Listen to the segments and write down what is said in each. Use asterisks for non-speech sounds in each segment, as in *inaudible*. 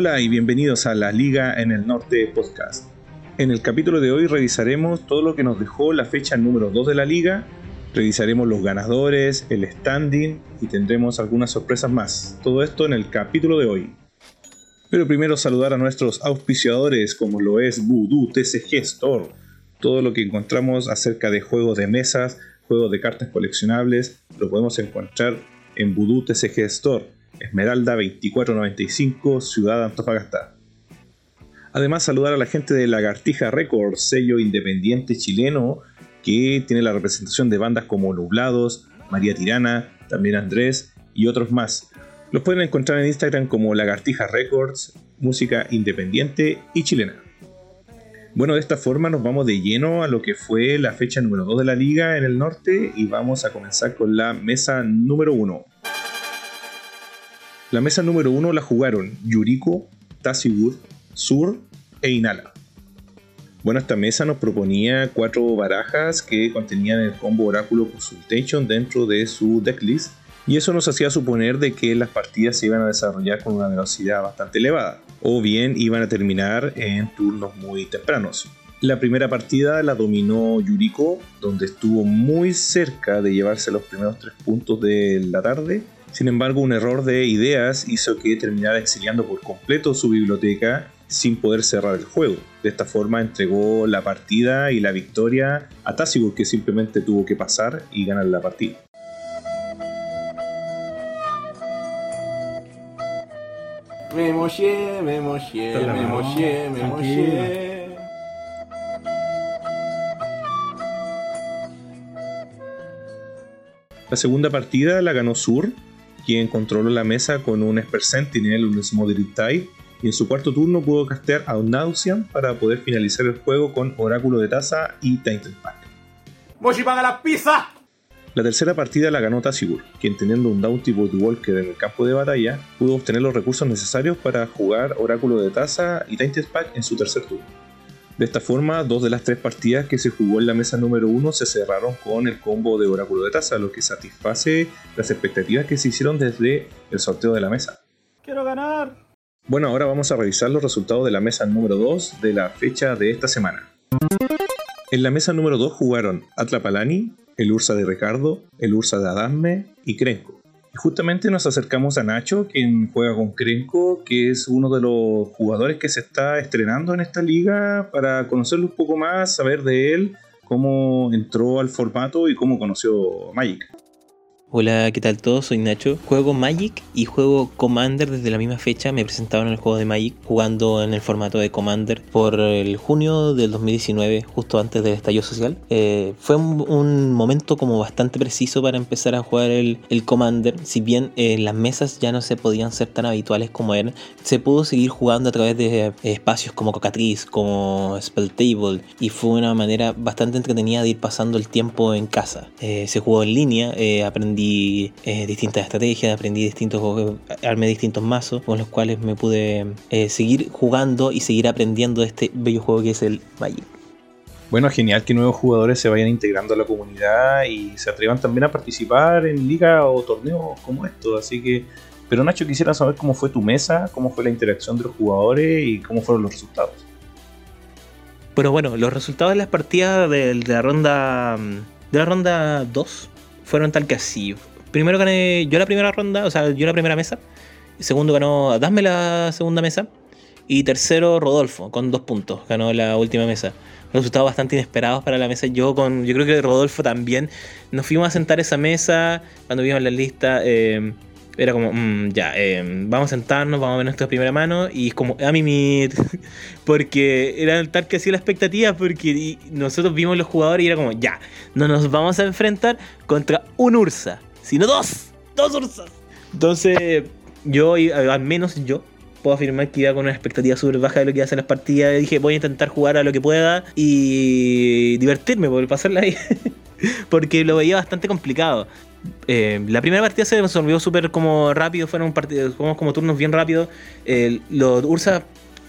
Hola y bienvenidos a la Liga en el Norte podcast. En el capítulo de hoy revisaremos todo lo que nos dejó la fecha número 2 de la liga, revisaremos los ganadores, el standing y tendremos algunas sorpresas más. Todo esto en el capítulo de hoy. Pero primero saludar a nuestros auspiciadores como lo es Voodoo TCG Store. Todo lo que encontramos acerca de juegos de mesas, juegos de cartas coleccionables, lo podemos encontrar en Voodoo TCG Store Esmeralda 2495, Ciudad Antofagasta. Además, saludar a la gente de Lagartija Records, sello independiente chileno que tiene la representación de bandas como Nublados, María Tirana, también Andrés y otros más. Los pueden encontrar en Instagram como Lagartija Records, música independiente y chilena. Bueno, de esta forma nos vamos de lleno a lo que fue la fecha número 2 de la liga en el norte y vamos a comenzar con la mesa número 1. La mesa número 1 la jugaron Yuriko, Tasigur, Sur e Inala. Bueno, esta mesa nos proponía cuatro barajas que contenían el combo Oráculo Consultation dentro de su decklist y eso nos hacía suponer de que las partidas se iban a desarrollar con una velocidad bastante elevada o bien iban a terminar en turnos muy tempranos. La primera partida la dominó Yuriko, donde estuvo muy cerca de llevarse los primeros tres puntos de la tarde sin embargo, un error de ideas hizo que terminara exiliando por completo su biblioteca sin poder cerrar el juego. De esta forma entregó la partida y la victoria a Tassigur que simplemente tuvo que pasar y ganar la partida. Me moché, me moché, me moché, me moché. La segunda partida la ganó Sur quien controló la mesa con un Esper Sentinel, un Smothered Tide, y en su cuarto turno pudo castear a Nausian para poder finalizar el juego con Oráculo de Taza y Tainted Pack. ¡Moshi paga la pizza! La tercera partida la ganó Tassigur, quien teniendo un Bounty Walker en el campo de batalla, pudo obtener los recursos necesarios para jugar Oráculo de Taza y Tainted Pack en su tercer turno. De esta forma, dos de las tres partidas que se jugó en la mesa número uno se cerraron con el combo de Oráculo de Taza, lo que satisface las expectativas que se hicieron desde el sorteo de la mesa. ¡Quiero ganar! Bueno, ahora vamos a revisar los resultados de la mesa número 2 de la fecha de esta semana. En la mesa número 2 jugaron Atlapalani, el Ursa de Ricardo, el Ursa de Adame y Krenko justamente nos acercamos a Nacho, quien juega con Krenko, que es uno de los jugadores que se está estrenando en esta liga, para conocerlo un poco más, saber de él, cómo entró al formato y cómo conoció Magic. Hola, ¿qué tal todos? Soy Nacho. Juego Magic y juego Commander desde la misma fecha. Me presentaron en el juego de Magic jugando en el formato de Commander por el junio del 2019, justo antes del estallido social. Eh, fue un, momento como bastante preciso para empezar a jugar el, Commander. Si bien eh, las mesas ya no se podían ser tan habituales como eran, se pudo seguir jugando a través de eh, espacios como Cocatriz, como Spell Table y fue una manera bastante entretenida de ir pasando el tiempo en casa. se jugó en línea, aprendí aprendí eh, distintas estrategias, aprendí distintos, armé distintos mazos con los cuales me pude eh, seguir jugando y seguir aprendiendo de este bello juego que es el Magic. Bueno, genial que nuevos jugadores se vayan integrando a la comunidad y se atrevan también a participar en ligas o torneos como estos. Así que, pero Nacho, quisiera saber cómo fue tu mesa, cómo fue la interacción de los jugadores y cómo fueron los resultados. Bueno, bueno, los resultados de las partidas de, de la ronda de la ronda 2 fueron tal que así. Primero gané yo la primera ronda, o sea, yo la primera mesa. Segundo ganó Dasme la segunda mesa. Y tercero Rodolfo, con dos puntos. Ganó la última mesa. Resultados bastante inesperados para la mesa. Yo con. Yo creo que Rodolfo también. Nos fuimos a sentar esa mesa. Cuando vimos la lista. Eh, era como, mm, ya, eh, vamos a sentarnos, vamos a ver nuestra primera mano. Y es como, a mimir. *laughs* porque era tal que hacía la expectativa. Porque nosotros vimos los jugadores y era como, ya, no nos vamos a enfrentar contra un Ursa, sino dos. Dos Ursas. Entonces, yo, al menos yo, puedo afirmar que iba con una expectativa súper baja de lo que iba a hacer las partidas. Dije, voy a intentar jugar a lo que pueda y divertirme por pasarla *laughs* ahí. porque lo veía bastante complicado. Eh, la primera partida se resolvió súper como rápido, fueron partidos como, turnos bien rápidos. los Ursa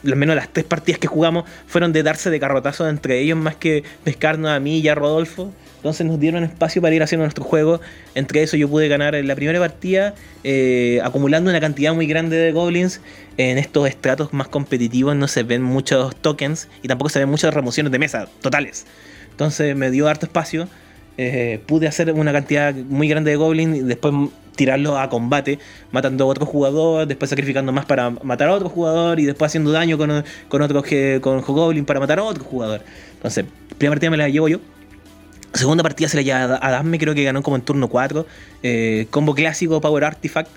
al menos las tres partidas que jugamos fueron de darse de carrotazos entre ellos más que pescarnos a mí y a Rodolfo. Entonces nos dieron espacio para ir haciendo nuestro juego. Entre eso yo pude ganar en la primera partida, eh, acumulando una cantidad muy grande de goblins. En estos estratos más competitivos no se ven muchos tokens y tampoco se ven muchas remociones de mesa totales. Entonces me dio harto espacio. Eh, pude hacer una cantidad muy grande de goblins y después tirarlo a combate, matando a otro jugador, después sacrificando más para matar a otro jugador y después haciendo daño con, con otro con goblin para matar a otro jugador. Entonces, primera partida me la llevo yo. Segunda partida se la lleva a Dasme, creo que ganó como en turno 4. Eh, combo clásico, Power Artifact,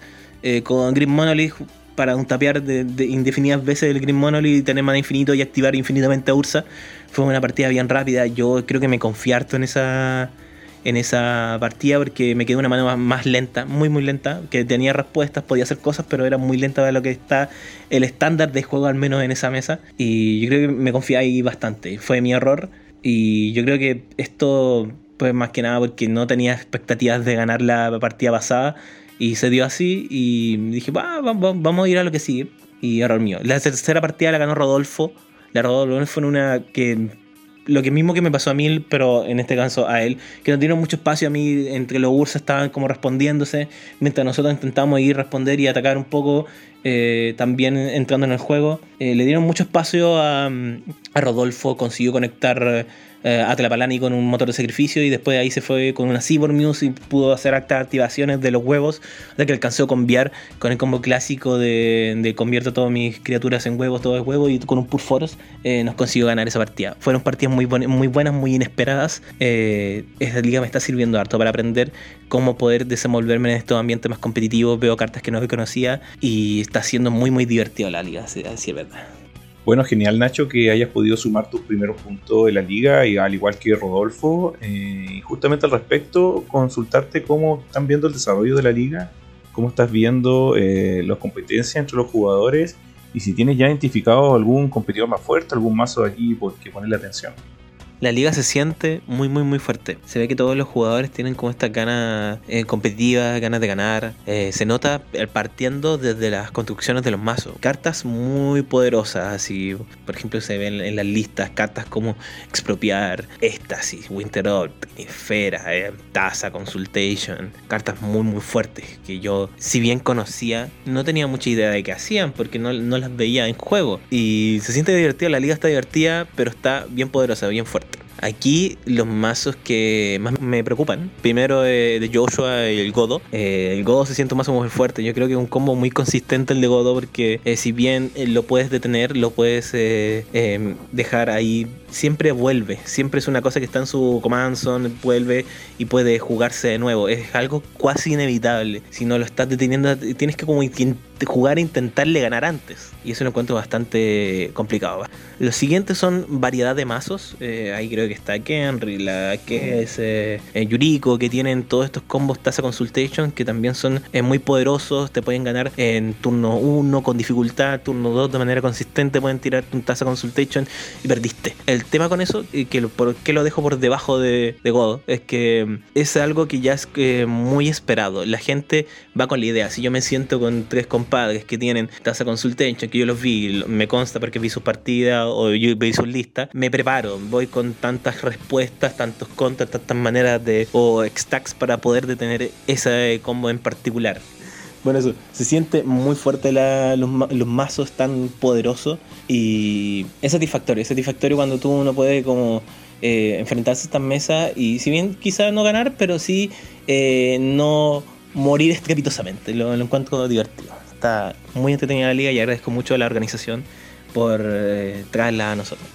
eh, con Green Monolith para un tapear de, indefinidas veces el Green Monolith y tener mana infinito y activar infinitamente a Ursa. Fue una partida bien rápida. Yo creo que me confié en esa, en esa partida porque me quedó una mano más, lenta, muy muy lenta, que tenía respuestas, podía hacer cosas, pero era muy lenta de lo que está el estándar de juego al menos en esa mesa. Y yo creo que me confié ahí bastante. Fue mi error. Y yo creo que esto, pues más que nada porque no tenía expectativas de ganar la partida pasada. Y se dio así y dije, vamos a ir a lo que sigue. Y error mío. La tercera partida la ganó Rodolfo. La Rodolfo en una que lo que mismo que me pasó a mí, pero en este caso a él, que no dieron mucho espacio. A mí, entre los Ursa estaban como respondiéndose, mientras nosotros intentamos ir responder y atacar un poco, eh, también entrando en el juego. Eh, le dieron mucho espacio a, a Rodolfo, consiguió conectar eh, a Tlapalani con un motor de sacrificio y después ahí se fue con una Cyborg Muse y pudo hacer activaciones de los huevos hasta que alcanzó a conviar con el combo clásico de, de convierto todas mis criaturas en huevos, todo es huevo y con un eh, nos consiguió ganar esa partida. Fueron partidas muy, buenas, muy inesperadas. Esta liga me está sirviendo harto para aprender cómo poder desenvolverme en estos ambientes más competitivos. Veo cartas que no conocía y está siendo muy muy divertido la liga, así es verdad. Bueno, genial Nacho que hayas podido sumar tus primeros puntos de la liga, y al igual que Rodolfo. Eh, y justamente al respecto, consultarte cómo están viendo el desarrollo de la liga, cómo estás viendo eh, las competencias entre los jugadores y si tienes ya identificado algún competidor más fuerte, algún mazo de aquí por que ponerle atención la liga se siente muy, muy, muy fuerte. Se ve que todos los jugadores tienen como esta ganas eh, competitivas, ganas de ganar. Eh, se nota partiendo desde las construcciones de los mazos. Cartas muy poderosas, así, por ejemplo, se ven en las listas cartas como Expropiar, Éxtasis, Winter Orb, Esfera, eh, Taza, Consultation. Cartas muy, muy fuertes que yo, si bien conocía, no tenía mucha idea de qué hacían porque no, no las veía en juego. Y se siente divertida, la liga está divertida, pero está bien poderosa, bien fuerte. Aquí los mazos que más me preocupan, primero eh, de Joshua y el Godo. Eh, el Godo se siente un mazo muy fuerte, yo creo que es un combo muy consistente el de Godo porque eh, si bien lo puedes detener, lo puedes dejar ahí, siempre vuelve, siempre es una cosa que está en su command zone, vuelve y puede jugarse de nuevo, es algo casi inevitable. Si no lo estás deteniendo, tienes que como jugar e intentarle ganar antes. Y eso lo encuentro bastante complicado. Los siguientes son variedad de mazos. Eh, ahí creo que está Kenry, la que es eh, Yuriko, que tienen todos estos combos Taza Consultation que también son eh, muy poderosos. Te pueden ganar en turno 1 con dificultad, turno 2 de manera consistente. Pueden tirar un Taza Consultation y perdiste. Tema con eso, que lo, por qué lo dejo por debajo de, de Godo, es que mm, es algo que ya es muy esperado. La gente va con la idea. Si yo me siento con tres compas padres que tienen Taza Consultation, que yo los vi, me consta porque vi sus partidas o yo vi sus listas, me preparo, voy con tantas respuestas, tantos contras, tantas maneras de o stacks para poder detener ese combo en particular. Bueno, eso, se siente muy fuerte los, mazos tan poderosos y es satisfactorio, es satisfactorio cuando tú uno puede como eh, enfrentarse a estas mesas y si bien quizás no ganar, pero sí eh, no morir estrepitosamente, lo encuentro divertido está muy entretenida la liga y agradezco mucho a la organización por eh, traerla a nosotros.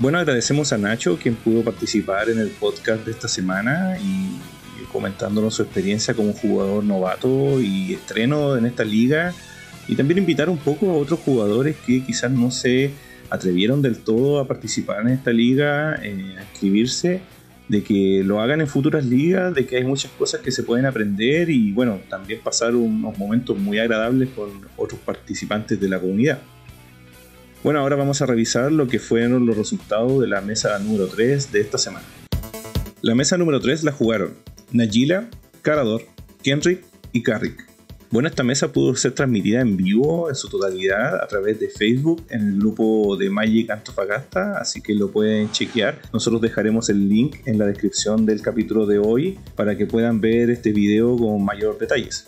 Bueno, agradecemos a Nacho quien pudo participar en el podcast de esta semana y comentándonos su experiencia como jugador novato y estreno en esta liga y también invitar un poco a otros jugadores que quizás no se atrevieron del todo a participar en esta liga, eh, a inscribirse de que lo hagan en futuras ligas, de que hay muchas cosas que se pueden aprender y bueno, también pasar unos momentos muy agradables con otros participantes de la comunidad. Bueno, ahora vamos a revisar lo que fueron los resultados de la mesa número 3 de esta semana. La mesa número 3 la jugaron Najila, Carador, Kendrick y Carrick. Bueno, esta mesa pudo ser transmitida en vivo en su totalidad a través de Facebook en el grupo de Magic Antofagasta, así que lo pueden chequear. Nosotros dejaremos el link en la descripción del capítulo de hoy para que puedan ver este video con mayor detalles.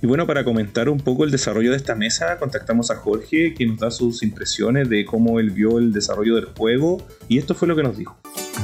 Y bueno, para comentar un poco el desarrollo de esta mesa, contactamos a Jorge, que nos da sus impresiones de cómo él vio el desarrollo del juego, y esto fue lo que nos dijo.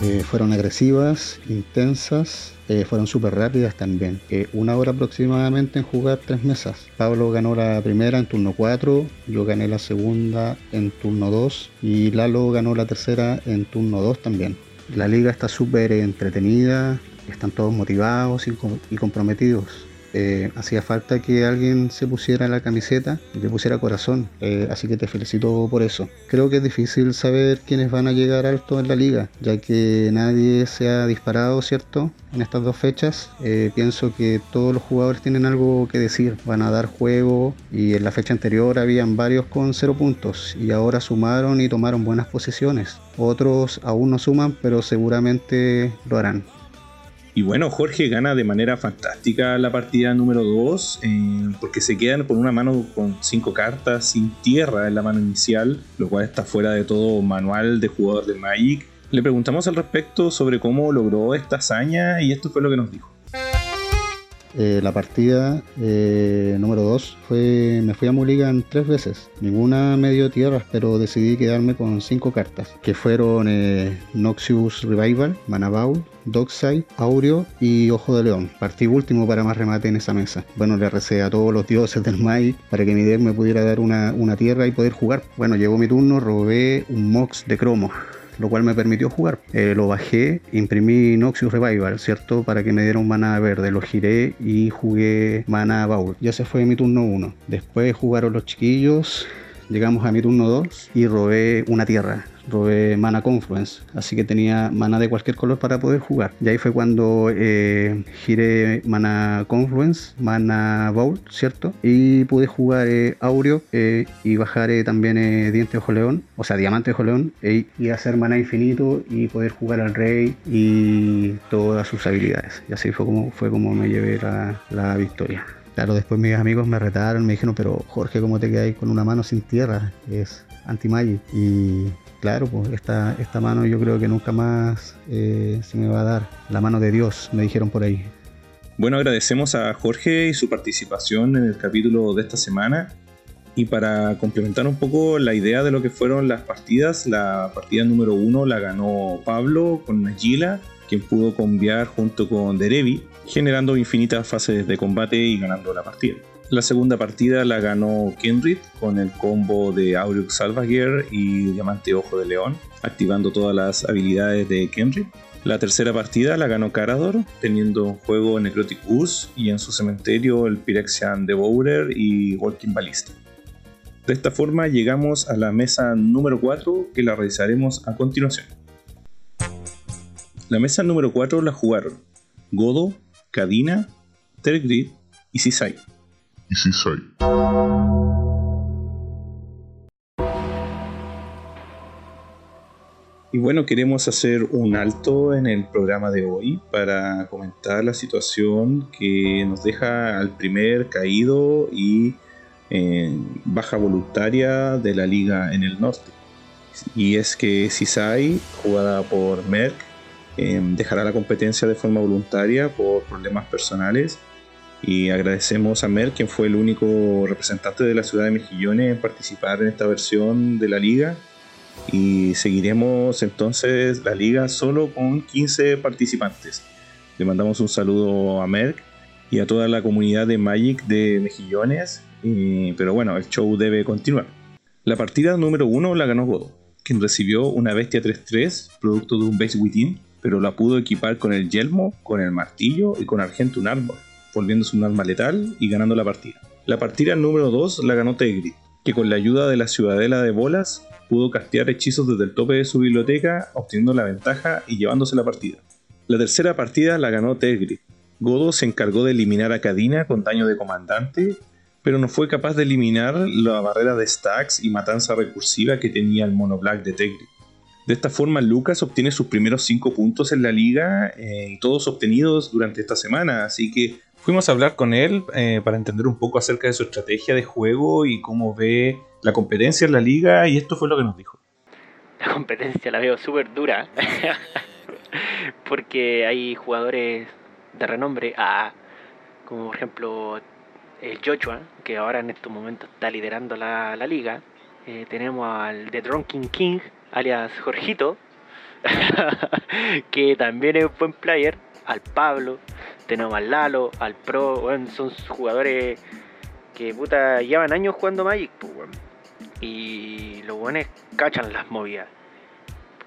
Eh, fueron agresivas, intensas, eh, fueron súper rápidas también. Eh, una hora aproximadamente en jugar tres mesas. Pablo ganó la primera en turno 4, yo gané la segunda en turno 2 y Lalo ganó la tercera en turno 2 también. La liga está súper entretenida, están todos motivados y comprometidos. Eh, hacía falta que alguien se pusiera la camiseta y le pusiera corazón. Eh, así que te felicito por eso. Creo que es difícil saber quiénes van a llegar alto en la liga, ya que nadie se ha disparado, ¿cierto? En estas dos fechas. Eh, pienso que todos los jugadores tienen algo que decir, van a dar juego y en la fecha anterior habían varios con cero puntos y ahora sumaron y tomaron buenas posiciones. Otros aún no suman, pero seguramente lo harán. Y bueno, Jorge gana de manera fantástica la partida número 2, eh, porque se quedan con una mano con 5 cartas sin tierra en la mano inicial, lo cual está fuera de todo manual de jugador de Magic. Le preguntamos al respecto sobre cómo logró esta hazaña y esto fue lo que nos dijo. Eh, la partida eh, número 2 fue me fui a Mulligan tres veces. Ninguna me dio tierras, pero decidí quedarme con cinco cartas, que fueron eh, Noxious Revival, Manabaul, Dockside, Aureo y Ojo de León. Partí último para más remate en esa mesa. Bueno, le recé a todos los dioses del Mai para que mi deck me pudiera dar una, una tierra y poder jugar. Bueno, llegó mi turno, robé un Mox de cromo lo cual me permitió jugar. Eh, lo bajé, imprimí Noxious Revival, ¿cierto? Para que me diera un mana verde. Lo giré y jugué mana Baul. Ya se fue mi turno 1. Después jugaron los chiquillos. Llegamos a mi turno 2 y robé una tierra robé mana Confluence, así que tenía mana de cualquier color para poder jugar. Y ahí fue cuando eh, giré mana Confluence, mana Bowl, ¿cierto? Y pude jugar eh, Aureo eh, y bajar también Diente Ojo León, o sea, Diamante Ojo León, y hacer mana infinito y poder jugar al rey y todas sus habilidades. Y así fue como, fue como me llevé la, la victoria. Claro, después mis amigos me retaron, me dijeron, pero Jorge, ¿cómo te quedáis con una mano sin tierra? Es anti-magic. Y claro, pues esta, esta mano yo creo que nunca más eh, se me va a dar. La mano de Dios, me dijeron por ahí. Bueno, agradecemos a Jorge y su participación en el capítulo de esta semana. Y para complementar un poco la idea de lo que fueron las partidas, la partida número uno la ganó Pablo con Nagila, quien pudo conviar junto con Derevi, generando infinitas fases de combate y ganando la partida. La segunda partida la ganó Kenrit con el combo de Aureus Salvagear y Diamante Ojo de León, activando todas las habilidades de Kenrit. La tercera partida la ganó Carador, teniendo en juego Necrotic Ooze y en su cementerio el Pyrexian Devourer y Walking Ballista. De esta forma llegamos a la mesa número 4 que la realizaremos a continuación. La mesa número 4 la jugaron Godo, Cadina, Tergrid y Sisai y. Y bueno, queremos hacer un alto en el programa de hoy para comentar la situación que nos deja al primer caído y eh, baja voluntaria de la liga en el norte. Y es que Sisai, jugada por Merck, eh, dejará la competencia de forma voluntaria por problemas personales y agradecemos a Mer, quien fue el único representante de la ciudad de Mejillones en participar en esta versión de la liga. Y seguiremos entonces la liga solo con 15 participantes. Le mandamos un saludo a Merck y a toda la comunidad de Magic de Mejillones. pero bueno, el show debe continuar. La partida número 1 la ganó Godo, quien recibió una bestia 3-3, producto de un base within, pero la pudo equipar con el yelmo, con el martillo y con Argentum Armor volviéndose un arma letal y ganando la partida. La partida número 2 la ganó Tegri, que con la ayuda de la ciudadela de bolas pudo castear hechizos desde el tope de su biblioteca, obteniendo la ventaja y llevándose la partida. La tercera partida la ganó Tegri. Godo se encargó de eliminar a Cadina con daño de comandante, pero no fue capaz de eliminar la barrera de stacks y matanza recursiva que tenía el mono black de Tegri. De esta forma, Lucas obtiene sus primeros 5 puntos en la liga, eh, todos obtenidos durante esta semana, así que Fuimos a hablar con él eh, para entender un poco acerca de su estrategia de juego y cómo ve la competencia en la liga y esto fue lo que nos dijo. La competencia la veo súper dura *laughs* porque hay jugadores de renombre, ah, como por ejemplo el Joshua, que ahora en estos momentos está liderando la, liga. Eh, tenemos al The Drunken King, alias Jorgito, *laughs* que también es un buen player. Al Pablo, tenemos al Lalo, al Pro, bueno, son jugadores que puta llevan años jugando Magic, pues, weón. Y los buenos cachan las movidas.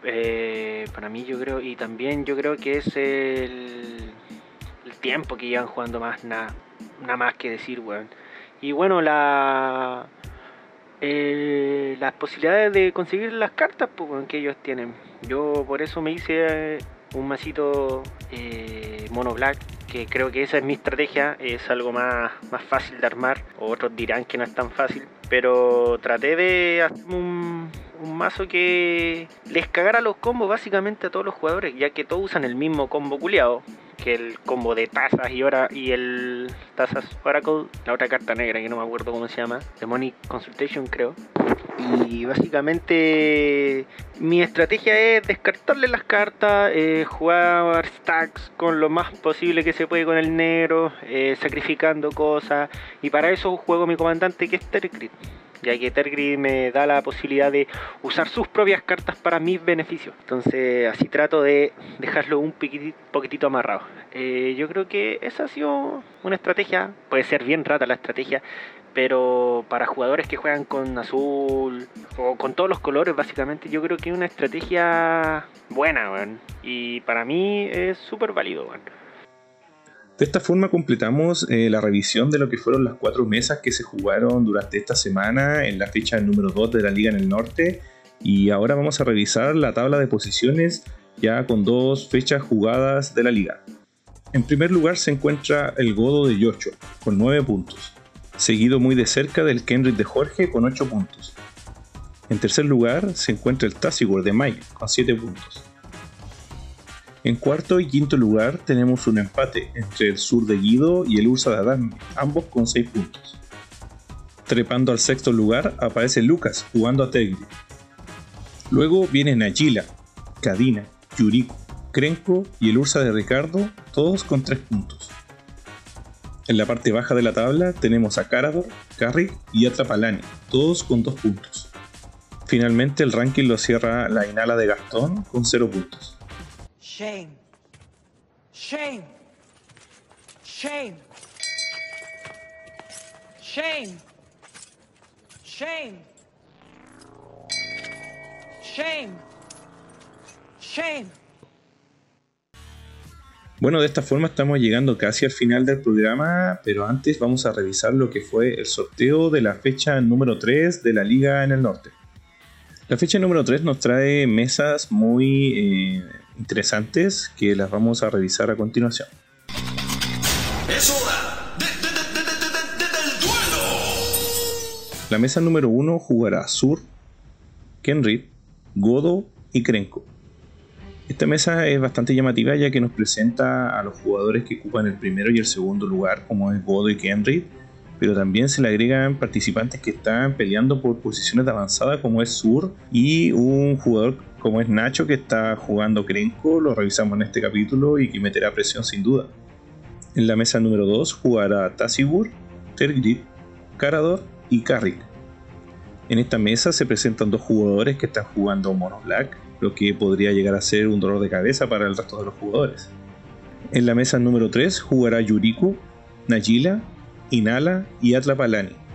Eh, para mí yo creo, y también yo creo que es el, tiempo que llevan jugando más, nada, nada más que decir, weón. Y bueno, la eh, las posibilidades de conseguir las cartas pues, que ellos tienen. Yo por eso me hice eh, un masito eh, mono black que creo que esa es mi estrategia, es algo más, más fácil de armar, otros dirán que no es tan fácil, pero traté de hacer un, un mazo que les cagara los combos básicamente a todos los jugadores, ya que todos usan el mismo combo culiado, que el combo de tazas y ahora y el tazas Oracle, la otra carta negra que no me acuerdo cómo se llama, Demonic Consultation creo. Y básicamente mi estrategia es descartarle las cartas, eh, jugar stacks con lo más posible que se puede con el negro, eh, sacrificando cosas. Y para eso juego mi comandante que es Tergrid. Ya que Tergrid me da la posibilidad de usar sus propias cartas para mis beneficios. Entonces así trato de dejarlo un poquitito amarrado. Eh, yo creo que esa ha sido una estrategia. Puede ser bien rata la estrategia pero para jugadores que juegan con azul o con todos los colores básicamente yo creo que es una estrategia buena weón. y para mí es súper válido weón. De esta forma completamos eh, la revisión de lo que fueron las cuatro mesas que se jugaron durante esta semana en la fecha número 2 de la Liga en el Norte. Y ahora vamos a revisar la tabla de posiciones ya con dos fechas jugadas de la liga. En primer lugar se encuentra el Godo de Yocho con 9 puntos, seguido muy de cerca del Kendrick de Jorge con 8 puntos. En tercer lugar se encuentra el Tassigur de Mike con 7 puntos. En cuarto y quinto lugar tenemos un empate entre el sur de Guido y el Ursa de Adán, ambos con 6 puntos. Trepando al sexto lugar aparece Lucas jugando a Tegri. Luego vienen Nagila, Cadina, Yuriko, Krenko y el Ursa de Ricardo, todos con 3 puntos. En la parte baja de la tabla tenemos a Carador, Carrick y Atrapalani, todos con 2 puntos. Finalmente el ranking lo cierra la Inala de Gastón con 0 puntos. Shame. Shame. Shame. Shame. Shame. Shame. Shame. Bueno, de esta forma estamos llegando casi al final del programa, pero antes vamos a revisar lo que fue el sorteo de la fecha número 3 de la Liga en el Norte. La fecha número 3 nos trae mesas muy eh, interesantes que las vamos a revisar a continuación. Es hora de, de- de- de- de- de- de- del duelo. La mesa número 1 jugará Sur, Kenrid, Godo y Krenko. Esta mesa es bastante llamativa ya que nos presenta a los jugadores que ocupan el primero y el segundo lugar, como es Godo y Kenrid, pero también se le agregan participantes que están peleando por posiciones de avanzada, como es Sur, y un jugador como es Nacho que está jugando Krenko, lo revisamos en este capítulo y que meterá presión sin duda. En la mesa número 2 jugará Tassigur, Tergrid, Carador y Carrick. En esta mesa se presentan dos jugadores que están jugando Mono Black, lo que podría llegar a ser un dolor de cabeza para el resto de los jugadores. En la mesa número 3 jugará Yuriku, Nagila, Inala y Atlapalani.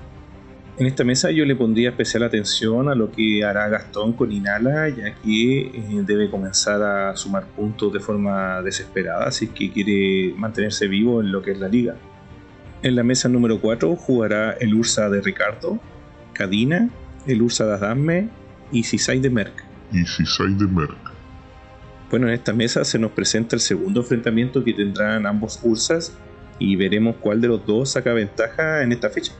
En esta mesa yo le pondría especial atención a lo que hará Gastón con Inala, ya que eh, debe comenzar a sumar puntos de forma desesperada si es que quiere mantenerse vivo en lo que es la liga. En la mesa número 4 jugará el Ursa de Ricardo, Cadina, el Ursa de Adame y Sisai de Merck. y Sisai de Merck. Bueno, en esta mesa se nos presenta el segundo enfrentamiento que tendrán ambos Ursas y veremos cuál de los dos saca ventaja en esta fecha.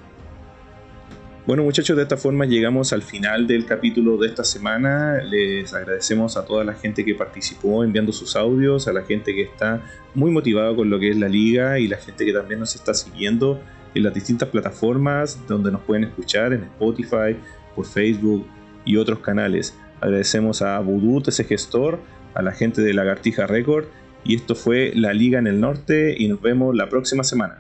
Bueno muchachos, de esta forma llegamos al final del capítulo de esta semana. Les agradecemos a toda la gente que participó enviando sus audios, a la gente que está muy motivada con lo que es la liga y la gente que también nos está siguiendo en las distintas plataformas donde nos pueden escuchar, en Spotify, por Facebook y otros canales. Agradecemos a Voodoo, ese gestor, a la gente de Lagartija Record y esto fue La Liga en el Norte y nos vemos la próxima semana.